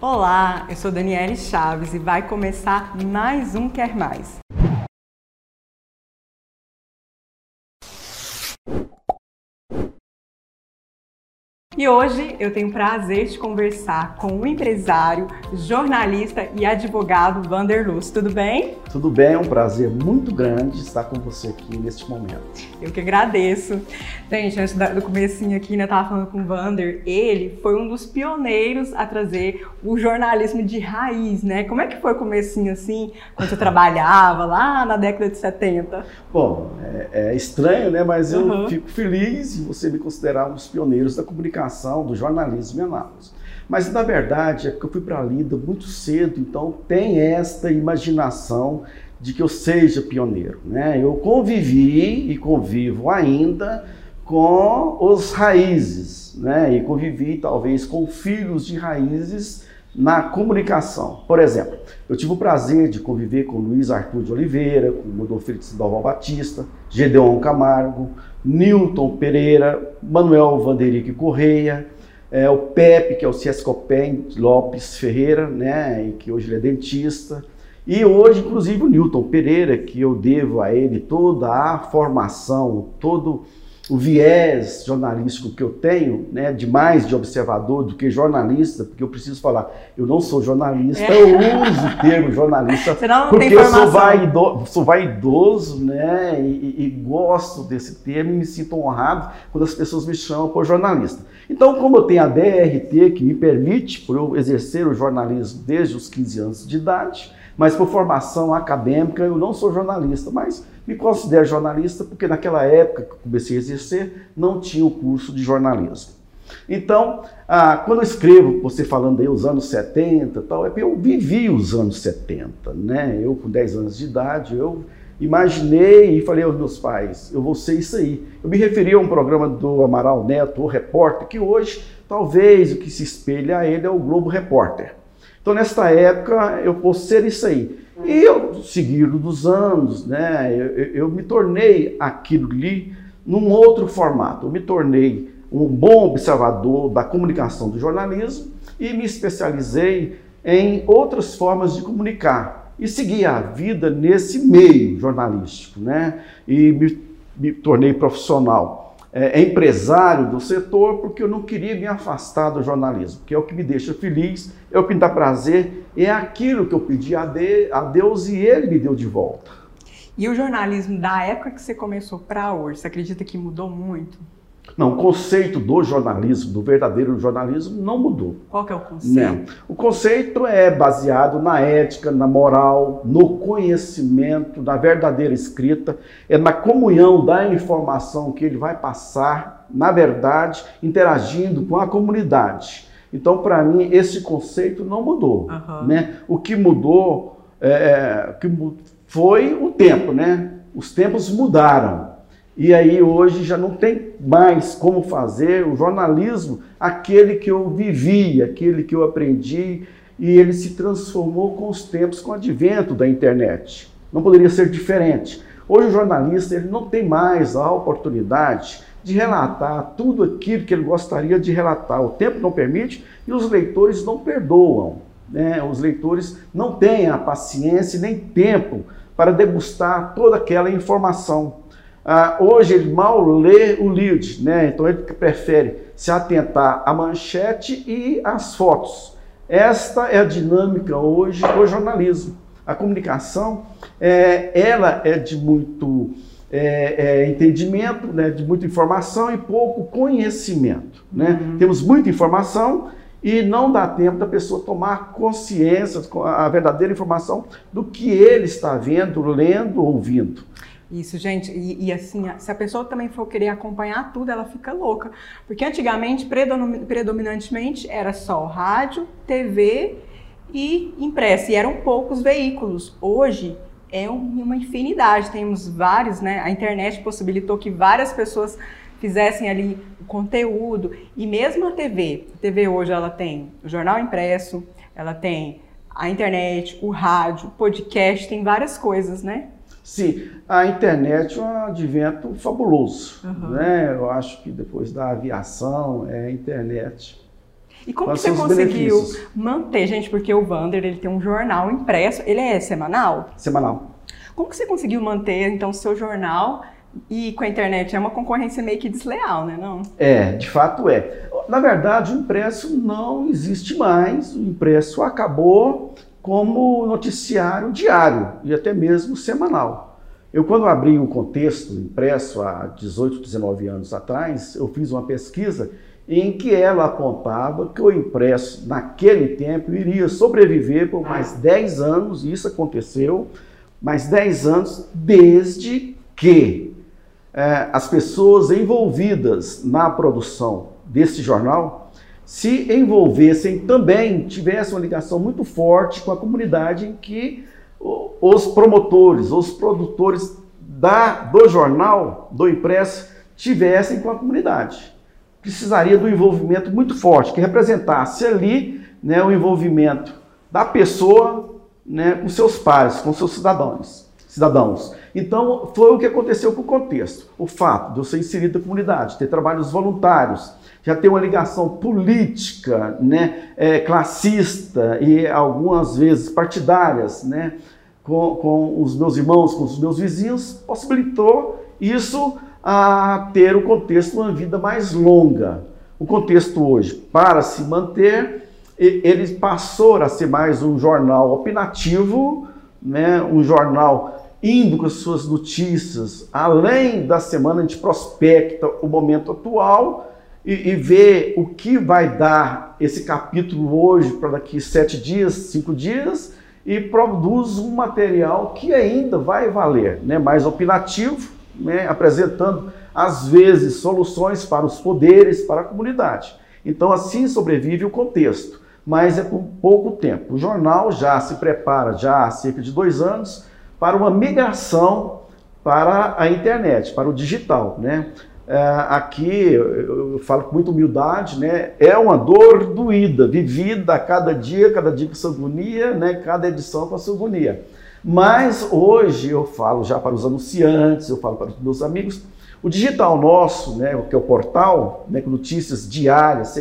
Olá, eu sou Daniele Chaves e vai começar mais um Quer Mais. E hoje eu tenho o prazer de conversar com o empresário, jornalista e advogado Vander Luz. Tudo bem? Tudo bem, é um prazer muito grande estar com você aqui neste momento. Eu que agradeço. Gente, antes do comecinho aqui, né, tava falando com o Vander, ele foi um dos pioneiros a trazer o jornalismo de raiz, né? Como é que foi o comecinho assim, quando você trabalhava lá na década de 70? Bom, é, é estranho, né? Mas eu uhum. fico feliz em você me considerar um dos pioneiros da comunicação, do jornalismo em Anápolis. Mas na verdade é porque eu fui para a Lida muito cedo, então tem esta imaginação de que eu seja pioneiro. Né? Eu convivi e convivo ainda com os raízes, né? e convivi talvez com filhos de raízes na comunicação. Por exemplo, eu tive o prazer de conviver com Luiz Arthur de Oliveira, com Rodolfo Félix Dalval Batista, Gedeon Camargo, Newton Pereira, Manuel Vanderique Correia, é, o Pepe, que é o Ciescopen Lopes Ferreira, né, e que hoje ele é dentista, e hoje, inclusive, o Newton Pereira, que eu devo a ele toda a formação, todo viés jornalístico que eu tenho, né, de mais de observador do que jornalista, porque eu preciso falar, eu não sou jornalista, é. eu uso o termo jornalista porque eu sou, vaido, sou vaidoso, né, e, e, gosto desse termo e me sinto honrado quando as pessoas me chamam por jornalista. Então, como eu tenho a DRT que me permite, por eu exercer o jornalismo desde os 15 anos de idade, mas por formação acadêmica eu não sou jornalista, mas me considero jornalista porque naquela época que comecei a exercer não tinha o curso de jornalismo. Então, ah, quando eu escrevo, você falando aí os anos 70 tal, é porque eu vivi os anos 70, né? Eu com 10 anos de idade, eu imaginei e falei aos meus pais, eu vou ser isso aí. Eu me referi a um programa do Amaral Neto, o Repórter, que hoje talvez o que se espelha a ele é o Globo Repórter. Então, nesta época, eu vou ser isso aí. E eu, seguido dos anos, né, eu, eu me tornei aquilo ali num outro formato. Eu me tornei um bom observador da comunicação do jornalismo e me especializei em outras formas de comunicar e segui a vida nesse meio jornalístico, né? E me, me tornei profissional é, empresário do setor porque eu não queria me afastar do jornalismo, que é o que me deixa feliz, é o que me dá prazer, é aquilo que eu pedi a, de, a Deus e Ele me deu de volta. E o jornalismo da época que você começou para hoje, você acredita que mudou muito? Não, o conceito do jornalismo, do verdadeiro jornalismo, não mudou. Qual que é o conceito? Não. O conceito é baseado na ética, na moral, no conhecimento, na verdadeira escrita, é na comunhão da informação que ele vai passar, na verdade, interagindo com a comunidade. Então, para mim, esse conceito não mudou. Uhum. Né? O que mudou é, é que foi o tempo, né? Os tempos mudaram. E aí hoje já não tem mais como fazer o jornalismo, aquele que eu vivi, aquele que eu aprendi, e ele se transformou com os tempos, com o advento da internet. Não poderia ser diferente. Hoje o jornalista ele não tem mais a oportunidade de relatar tudo aquilo que ele gostaria de relatar. O tempo não permite e os leitores não perdoam. Né? Os leitores não têm a paciência nem tempo para degustar toda aquela informação. Ah, hoje ele mal lê o lead, né? então ele prefere se atentar à manchete e às fotos. Esta é a dinâmica hoje do jornalismo. A comunicação, é, ela é de muito é, é, entendimento, né, de muita informação e pouco conhecimento. Né? Uhum. Temos muita informação e não dá tempo da pessoa tomar consciência, a verdadeira informação do que ele está vendo, lendo, ouvindo. Isso, gente, e, e, assim, se a pessoa também for querer acompanhar tudo, ela fica louca. Porque antigamente, predominantemente, era só rádio, TV e impressa, e eram poucos veículos. Hoje é uma infinidade, temos vários, né? A internet possibilitou que várias pessoas fizessem ali o conteúdo, e mesmo a TV, a TV hoje ela tem o jornal impresso, ela tem a internet, o rádio, podcast, tem várias coisas, né? Sim, a internet é um advento fabuloso. Uhum. Né? Eu acho que depois da aviação é a internet. E como que você conseguiu manter, gente, porque o Vander, ele tem um jornal impresso, ele é semanal? Semanal. Como que você conseguiu manter, então, o seu jornal e com a internet é uma concorrência meio que desleal, né? Não? É, de fato é. Na verdade, o impresso não existe mais. O impresso acabou como noticiário diário e até mesmo semanal. Eu, quando abri o contexto impresso há 18, 19 anos atrás, eu fiz uma pesquisa em que ela apontava que o impresso, naquele tempo, iria sobreviver por mais 10 anos, e isso aconteceu, mais 10 anos, desde que é, as pessoas envolvidas na produção desse jornal se envolvessem também, tivessem uma ligação muito forte com a comunidade em que os promotores, os produtores da, do jornal, do impresso, tivessem com a comunidade. Precisaria do envolvimento muito forte, que representasse ali né, o envolvimento da pessoa né, com seus pares, com seus cidadãos cidadãos. Então, foi o que aconteceu com o contexto. O fato de eu ser inserido na comunidade, ter trabalhos voluntários, já ter uma ligação política, né, é, classista e algumas vezes partidárias, né, com, com os meus irmãos, com os meus vizinhos, possibilitou isso a ter o contexto uma vida mais longa. O contexto hoje, para se manter, ele passou a ser mais um jornal opinativo, né, um jornal indo com as suas notícias, além da semana, a gente prospecta o momento atual e, e vê o que vai dar esse capítulo hoje para daqui sete dias, cinco dias, e produz um material que ainda vai valer, né? mais opinativo, né? apresentando às vezes soluções para os poderes, para a comunidade. Então assim sobrevive o contexto, mas é por pouco tempo. O jornal já se prepara já há cerca de dois anos para uma migração para a internet, para o digital, né? É, aqui eu, falo com muita humildade, né? É uma dor doída, vivida a cada dia, cada dia com sua agonia, né? Cada edição com a sua agonia. Mas hoje eu falo já para os anunciantes, eu falo para os meus amigos, o digital nosso, né, que é o portal, né, com notícias diárias,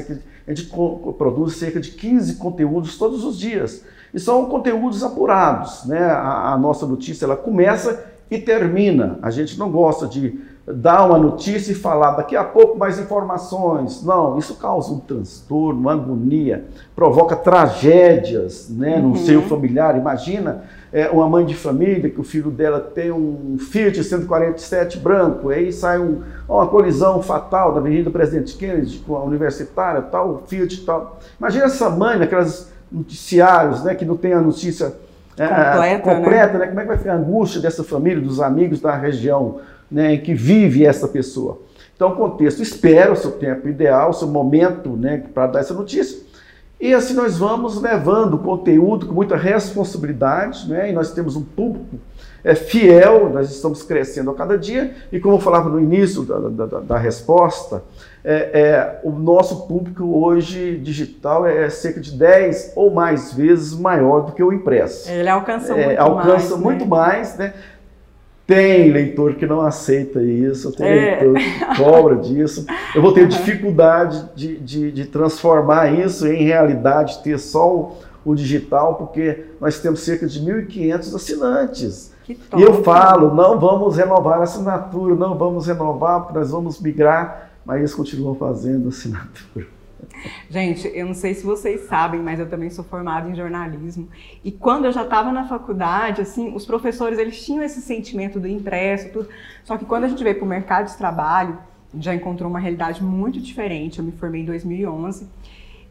a gente produz cerca de 15 conteúdos todos os dias. E são conteúdos apurados, né? A, a, nossa notícia ela começa e termina. A gente não gosta de dar uma notícia e falar daqui a pouco mais informações. Não, isso causa um transtorno, uma agonia, provoca tragédias, né, no uhum. seio familiar. Imagina é, uma mãe de família que o filho dela tem um Fiat 147 branco, aí sai um, uma colisão fatal da Avenida Presidente Kennedy com a universitária, tal, Fiat tal. Imagina essa mãe naquelas noticiários, né, que não tem a notícia completa, completa né? né? Como é que vai ficar a angústia dessa família, dos amigos da região né, em que vive essa pessoa? Então, contexto, espera o seu tempo ideal, o seu momento né, para dar essa notícia. E assim nós vamos levando conteúdo com muita responsabilidade, né? E nós temos um público é, fiel, nós estamos crescendo a cada dia. E como eu falava no início da, da, da resposta, é, é, o nosso público hoje digital é cerca de 10 ou mais vezes maior do que o impresso. Ele alcança é, muito alcança mais. Alcança muito né? mais, né? Tem leitor que não aceita isso, tem é. leitor que cobra disso. Eu vou ter dificuldade de, de, de, transformar isso em realidade, ter só o, o digital, porque nós temos cerca de 1.500 assinantes. E eu falo, não vamos renovar a assinatura, não vamos renovar, porque nós vamos migrar mas eles continuam fazendo assinatura. Gente, eu não sei se vocês sabem, mas eu também sou formada em jornalismo. E quando eu já estava na faculdade, assim, os professores eles tinham esse sentimento do impresso, tudo. Só que quando a gente veio para o mercado de trabalho, já encontrou uma realidade muito diferente. Eu me formei em 2011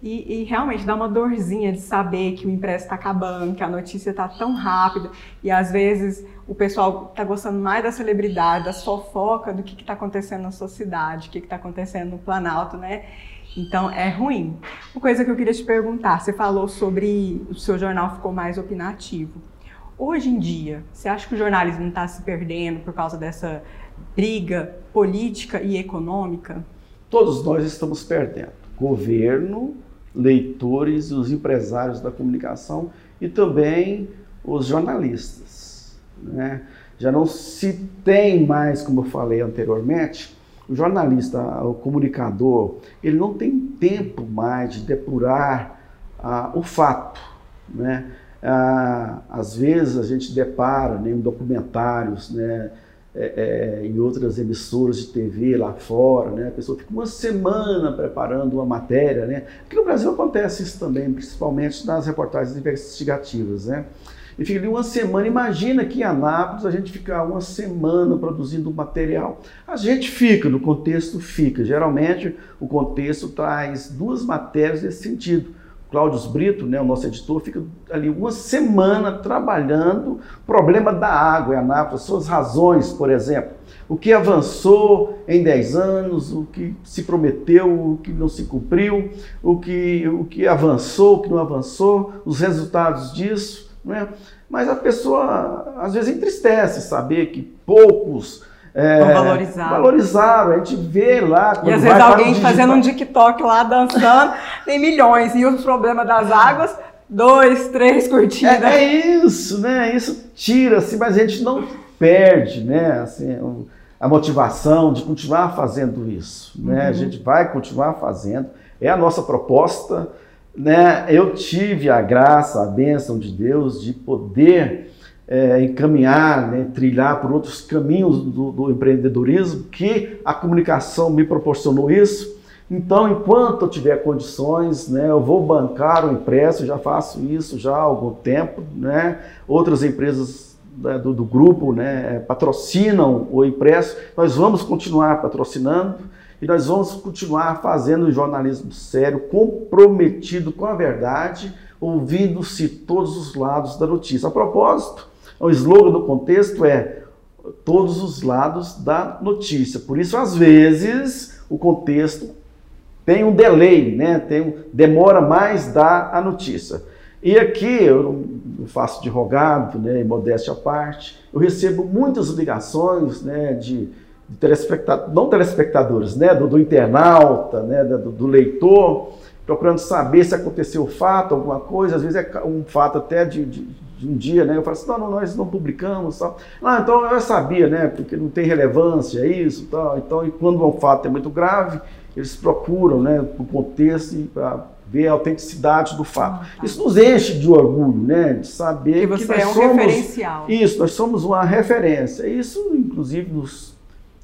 e, e, realmente dá uma dorzinha de saber que o impresso está acabando, que a notícia está tão rápida e às vezes o pessoal está gostando mais da celebridade, da fofoca do que está acontecendo na sua cidade, o que está acontecendo no Planalto, né? Então é ruim. Uma coisa que eu queria te perguntar: você falou sobre o seu jornal ficou mais opinativo. Hoje em dia, você acha que o jornalismo está se perdendo por causa dessa briga política e econômica? Todos nós estamos perdendo. Governo, leitores, os empresários da comunicação e também os jornalistas. Né? Já não se tem mais, como eu falei anteriormente, o jornalista, o comunicador, ele não tem tempo mais de depurar ah, o fato, né? Ah, às vezes a gente depara né, em documentários, né, é, é, em outras emissoras de TV lá fora, né, a pessoa fica uma semana preparando uma matéria. Né. Aqui no Brasil acontece isso também, principalmente nas reportagens investigativas. Né. E fica ali uma semana. Imagina que em Anápolis a gente ficar uma semana produzindo material. A gente fica, no contexto fica. Geralmente o contexto traz duas matérias nesse sentido. Cláudio Brito, né, o nosso editor, fica ali uma semana trabalhando problema da água em Anápolis, suas razões, por exemplo. O que avançou em 10 anos, o que se prometeu, o que não se cumpriu, o que, o que avançou, o que não avançou, os resultados disso. Né? Mas a pessoa às vezes entristece saber que poucos é, valorizaram. valorizaram. A gente vê lá. E às vezes alguém fazendo um TikTok lá dançando, tem milhões. E o problema das águas, dois, três curtidas. É, é isso, né? Isso tira, assim, mas a gente não perde, né? Assim, a motivação de continuar fazendo isso. Né? Uhum. A gente vai continuar fazendo. É a nossa proposta né, eu tive a graça, a bênção de Deus de poder é, encaminhar, né, trilhar por outros caminhos do, do, empreendedorismo, que a comunicação me proporcionou isso. Então, enquanto eu tiver condições, né, eu vou bancar o impresso, já faço isso já há algum tempo. Né? Outras empresas né, do, do grupo né, patrocinam o impresso, nós vamos continuar patrocinando e nós vamos continuar fazendo jornalismo sério, comprometido com a verdade, ouvindo-se todos os lados da notícia. A propósito, o slogan do contexto é todos os lados da notícia. Por isso, às vezes, o contexto tem um delay, né? tem um, demora mais dar a notícia. E aqui, eu faço de rogado, né, modéstia à parte, eu recebo muitas ligações né, de telespectadores, não telespectadores, né, do, do internauta, né, do, do, leitor, procurando saber se aconteceu o fato, alguma coisa, às vezes é um fato até de, de, de um dia, né, eu falo assim, não, não, nós não publicamos, tal. Ah, então eu sabia, né, porque não tem relevância isso, tal, então e quando um fato é muito grave, eles procuram, né, o contexto para ver a autenticidade do fato. Ah, tá. Isso nos enche de orgulho, né, de saber que, você que nós é um somos, referencial. Isso, nós somos uma referência. Isso, inclusive, nos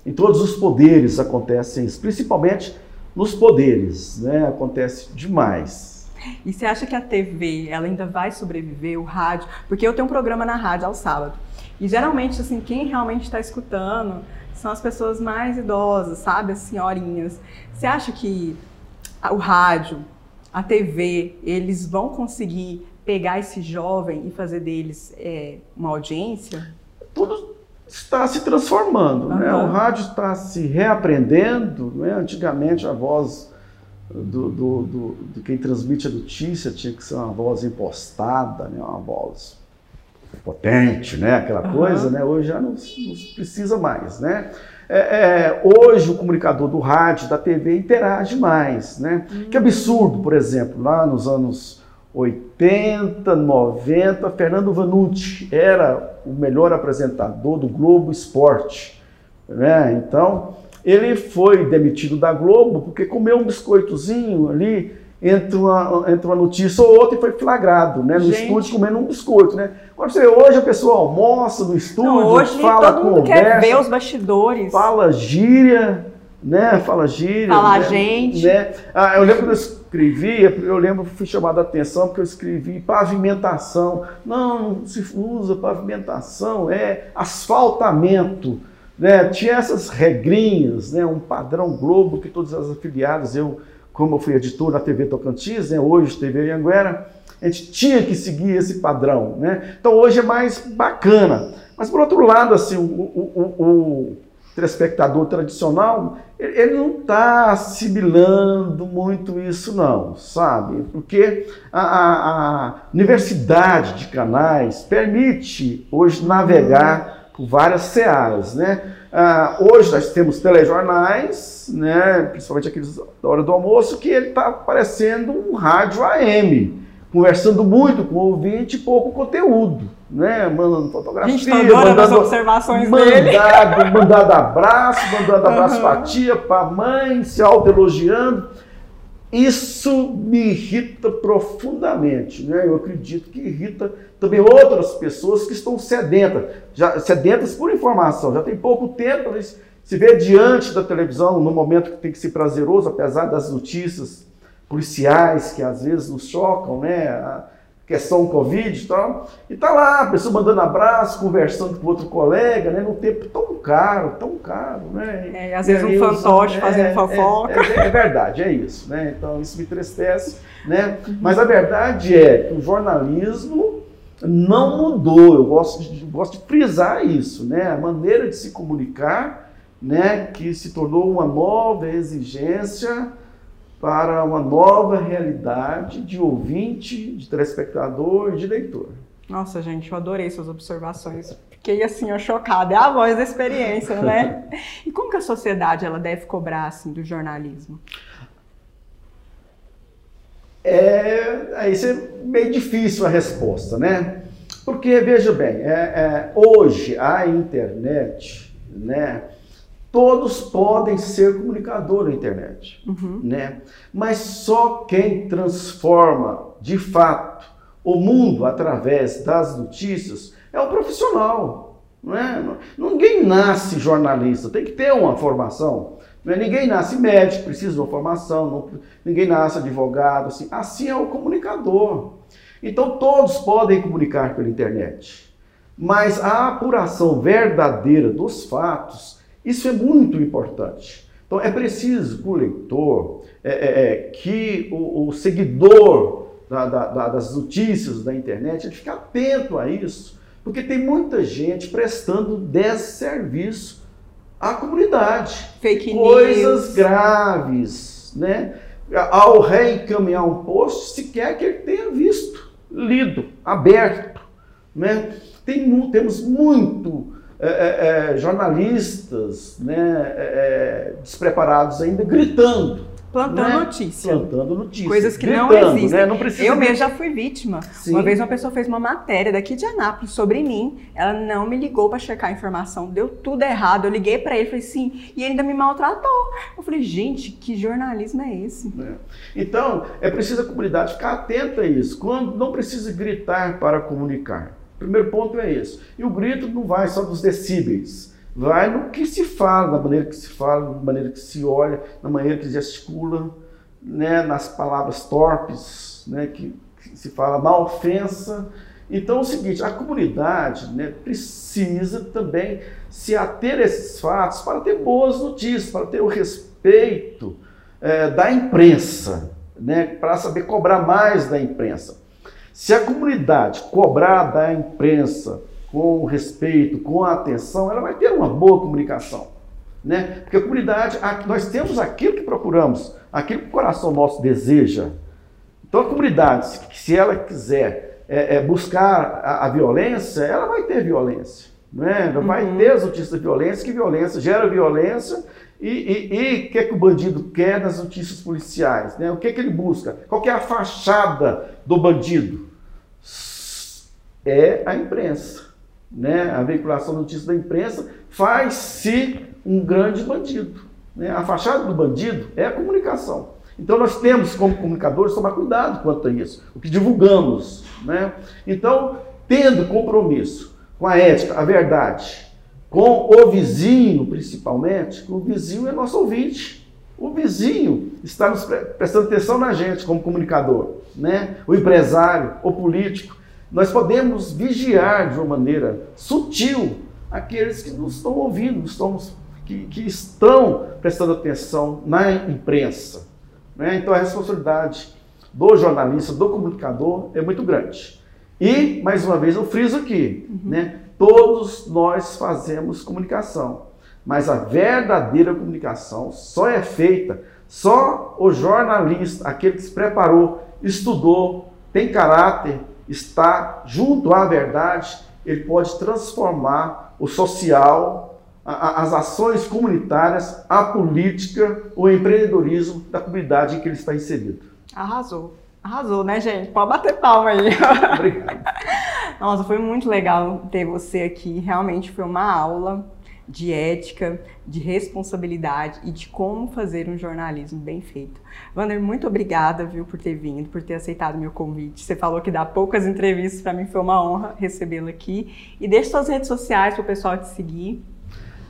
em todos os poderes acontece isso, principalmente nos poderes, né? Acontece demais. E você acha que a TV ela ainda vai sobreviver, o rádio? Porque eu tenho um programa na rádio ao sábado. E geralmente, assim, quem realmente está escutando são as pessoas mais idosas, sabe? As senhorinhas. Você acha que o rádio, a TV, eles vão conseguir pegar esse jovem e fazer deles é, uma audiência? Tudo, está se transformando. Uhum. Né? O rádio está se reaprendendo. Né? Antigamente a voz do, do, do, de quem transmite a notícia tinha que ser uma voz impostada, né? uma voz potente, né? aquela uhum. coisa. Né? Hoje já não, não precisa mais. Né? É, é, hoje o comunicador do rádio, da TV, interage mais. Né? Uhum. Que absurdo, por exemplo, lá nos anos 80, 90, Fernando Vanucci era o melhor apresentador do Globo Esporte. Né? Então, ele foi demitido da Globo porque comeu um biscoitozinho ali entre uma, entre uma notícia ou outra e foi flagrado, né? No Gente. estúdio comendo um biscoito, né? Você hoje a pessoa almoça no estúdio, Não, hoje fala todo mundo conversa, quer ver os bastidores. Fala gíria, né? Fala gíria. Fala né? gente. Né? Ah, eu lembro que escrevi, eu lembro, fui chamado a atenção porque eu escrevi pavimentação. Não, não se usa pavimentação, é asfaltamento. Né? Tinha essas regrinhas, né? um padrão Globo que todas as afiliadas, eu, como eu fui editor na TV Tocantins, né? hoje TV Anguera, a gente tinha que seguir esse padrão. Né? Então hoje é mais bacana. Mas por outro lado, assim, o, o, o telespectador tradicional, ele não está assimilando muito isso não, sabe? Porque a, a, a, universidade de canais permite hoje navegar por várias searas, né? Ah, hoje nós temos telejornais, né, principalmente aqueles da hora do almoço, que ele está parecendo um rádio AM, conversando muito com o ouvinte e pouco conteúdo, né? Mandando fotografia, a gente tá mandando as observações mandado, dele. mandado abraço, mandando abraço uhum. para a tia, para a mãe, se auto-elogiando. Isso me irrita profundamente, né? Eu acredito que irrita também outras pessoas que estão sedentas, já, sedentas por informação. Já tem pouco tempo, eles se vê diante da televisão, no momento que tem que ser prazeroso, apesar das notícias policiais que às vezes nos chocam, né? A questão Covid e tal. E tá lá, a pessoa mandando abraço, conversando com outro colega, né? Num tempo tão caro, tão caro, né? É, às vezes um fantoche fazendo é, fofoca. É, é, é, verdade, é isso, né? Então isso me entristece, né? Mas a verdade é que o jornalismo não mudou. Eu gosto de, gosto de frisar isso, né? A maneira de se comunicar, né? Que se tornou uma nova exigência para uma nova realidade de ouvinte, de telespectador e de leitor. Nossa, gente, eu adorei suas observações. Fiquei assim, ó, chocada. É a voz da experiência, né? e como que a sociedade ela deve cobrar assim do jornalismo? É, aí é meio difícil a resposta, né? Porque veja bem, é, é, hoje a internet, né? Todos podem ser comunicador na internet, uhum. né? Mas só quem transforma de fato o mundo através das notícias é o profissional, não é? Ninguém nasce jornalista, tem que ter uma formação. Não é? Ninguém nasce médico, precisa de uma formação, não, ninguém nasce advogado, assim. Assim é o comunicador. Então todos podem comunicar pela internet. Mas a apuração verdadeira dos fatos isso é muito importante. Então é preciso que o leitor, é, é, é, que o, o seguidor da, da, das notícias da internet, ele fique atento a isso, porque tem muita gente prestando desserviço à comunidade. Fake Coisas news. graves, né? Ao reencaminhar um post, se quer que ele tenha visto, lido, aberto, né? Tem, temos muito é, é, é, jornalistas né, é, é, despreparados ainda gritando. Plantando né? notícia. Plantando notícia. Coisas que gritando, não existem. Né? Não eu mesmo já fui vítima. Sim. Uma vez uma pessoa fez uma matéria daqui de Anápolis sobre mim. Ela não me ligou para checar a informação. Deu tudo errado. Eu liguei para ele e falei sim. E ele ainda me maltratou. Eu falei, gente, que jornalismo é esse? É. Então, é preciso a comunidade ficar atenta a isso. Quando não precisa gritar para comunicar. Primeiro ponto é esse. E o grito não vai só dos decíbeis, vai no que se fala, na maneira que se fala, na maneira que se olha, na maneira que se gesticula, né, nas palavras torpes, né, que, que se fala na ofensa. Então é o seguinte, a comunidade né, precisa também se ater a esses fatos para ter boas notícias, para ter o respeito é, da imprensa, né, para saber cobrar mais da imprensa. Se a comunidade cobrar da imprensa com respeito, com atenção, ela vai ter uma boa comunicação. Né? Porque a comunidade, nós temos aquilo que procuramos, aquilo que o coração nosso deseja. Então a comunidade, se ela quiser é, é, buscar a, a, violência, ela vai ter violência. Né? Ela uhum. vai ter as notícias de violência, que violência gera violência, e o que, é que o bandido quer nas notícias policiais? Né? O que, é que ele busca? Qual é a fachada do bandido? É a imprensa. Né? A veiculação notícia da imprensa faz-se um grande bandido. Né? A fachada do bandido é a comunicação. Então nós temos, como comunicadores, tomar cuidado quanto a isso, o que divulgamos. Né? Então, tendo compromisso com a ética, a verdade, com o vizinho, principalmente, o vizinho é nosso ouvinte. O vizinho está nos prestando atenção na gente como comunicador, né? O empresário, o político. Nós podemos vigiar de uma maneira sutil aqueles que nos estão ouvindo, estamos, que, que estão prestando atenção na imprensa. Né? Então a responsabilidade do jornalista, do comunicador é muito grande. E, mais uma vez, eu friso aqui, uhum. né? Todos nós fazemos comunicação, mas a verdadeira comunicação só é feita, só o jornalista, aquele que se preparou, estudou, tem caráter, está junto à verdade, ele pode transformar o social, as ações comunitárias, a política, o empreendedorismo da comunidade em que ele está inserido. Arrasou. Arrasou, né, gente? Pode bater palma aí. Obrigado. Nossa, foi muito legal ter você aqui. Realmente foi uma aula de ética, de responsabilidade e de como fazer um jornalismo bem feito. Wander, muito obrigada, viu, por ter vindo, por ter aceitado meu convite. Você falou que dá poucas entrevistas, para mim foi uma honra recebê-lo aqui. E deixe suas redes sociais para o pessoal te seguir.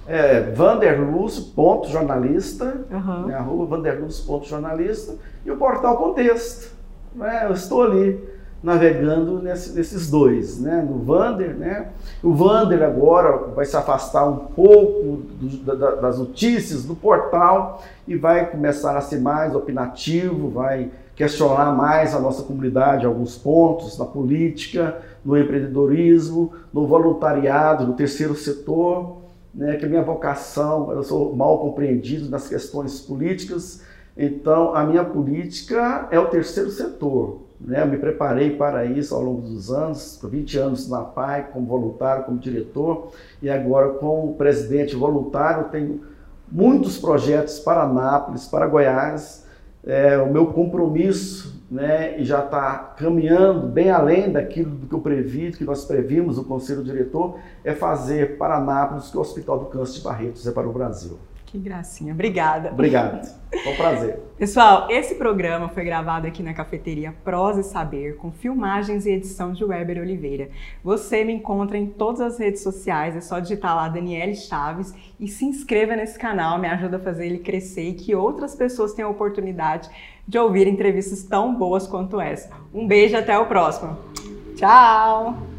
É, vanderluz.jornalista, uhum. né, arroba vanderluz.jornalista e o portal Contexto. Né, eu estou ali navegando nesse, nesses dois, né? No Vander, né? O Vander agora vai se afastar um pouco do, da, das notícias do portal e vai começar a ser mais opinativo, vai questionar mais a nossa comunidade, alguns pontos na política, no empreendedorismo, no voluntariado, no terceiro setor, né? Que a minha vocação, eu sou mal compreendido nas questões políticas, então a minha política é o terceiro setor né? Me preparei para isso ao longo dos anos, 20 anos na PAI, como voluntário, como diretor, e agora como presidente voluntário, tenho muitos projetos para Anápolis, para Goiás. É, o meu compromisso né, e já está caminhando bem além daquilo que eu previ, que nós previmos, o Conselho Diretor, é fazer para Anápolis que o Hospital do Câncer de Barretos é para o Brasil. Que gracinha. Obrigada. Obrigado. Foi um prazer. Pessoal, esse programa foi gravado aqui na cafeteria Prosa e Saber, com filmagens e edição de Weber Oliveira. Você me encontra em todas as redes sociais, é só digitar lá Daniele Chaves e se inscreva nesse canal, me ajuda a fazer ele crescer e que outras pessoas tenham a oportunidade de ouvir entrevistas tão boas quanto essa. Um beijo até o próximo. Tchau!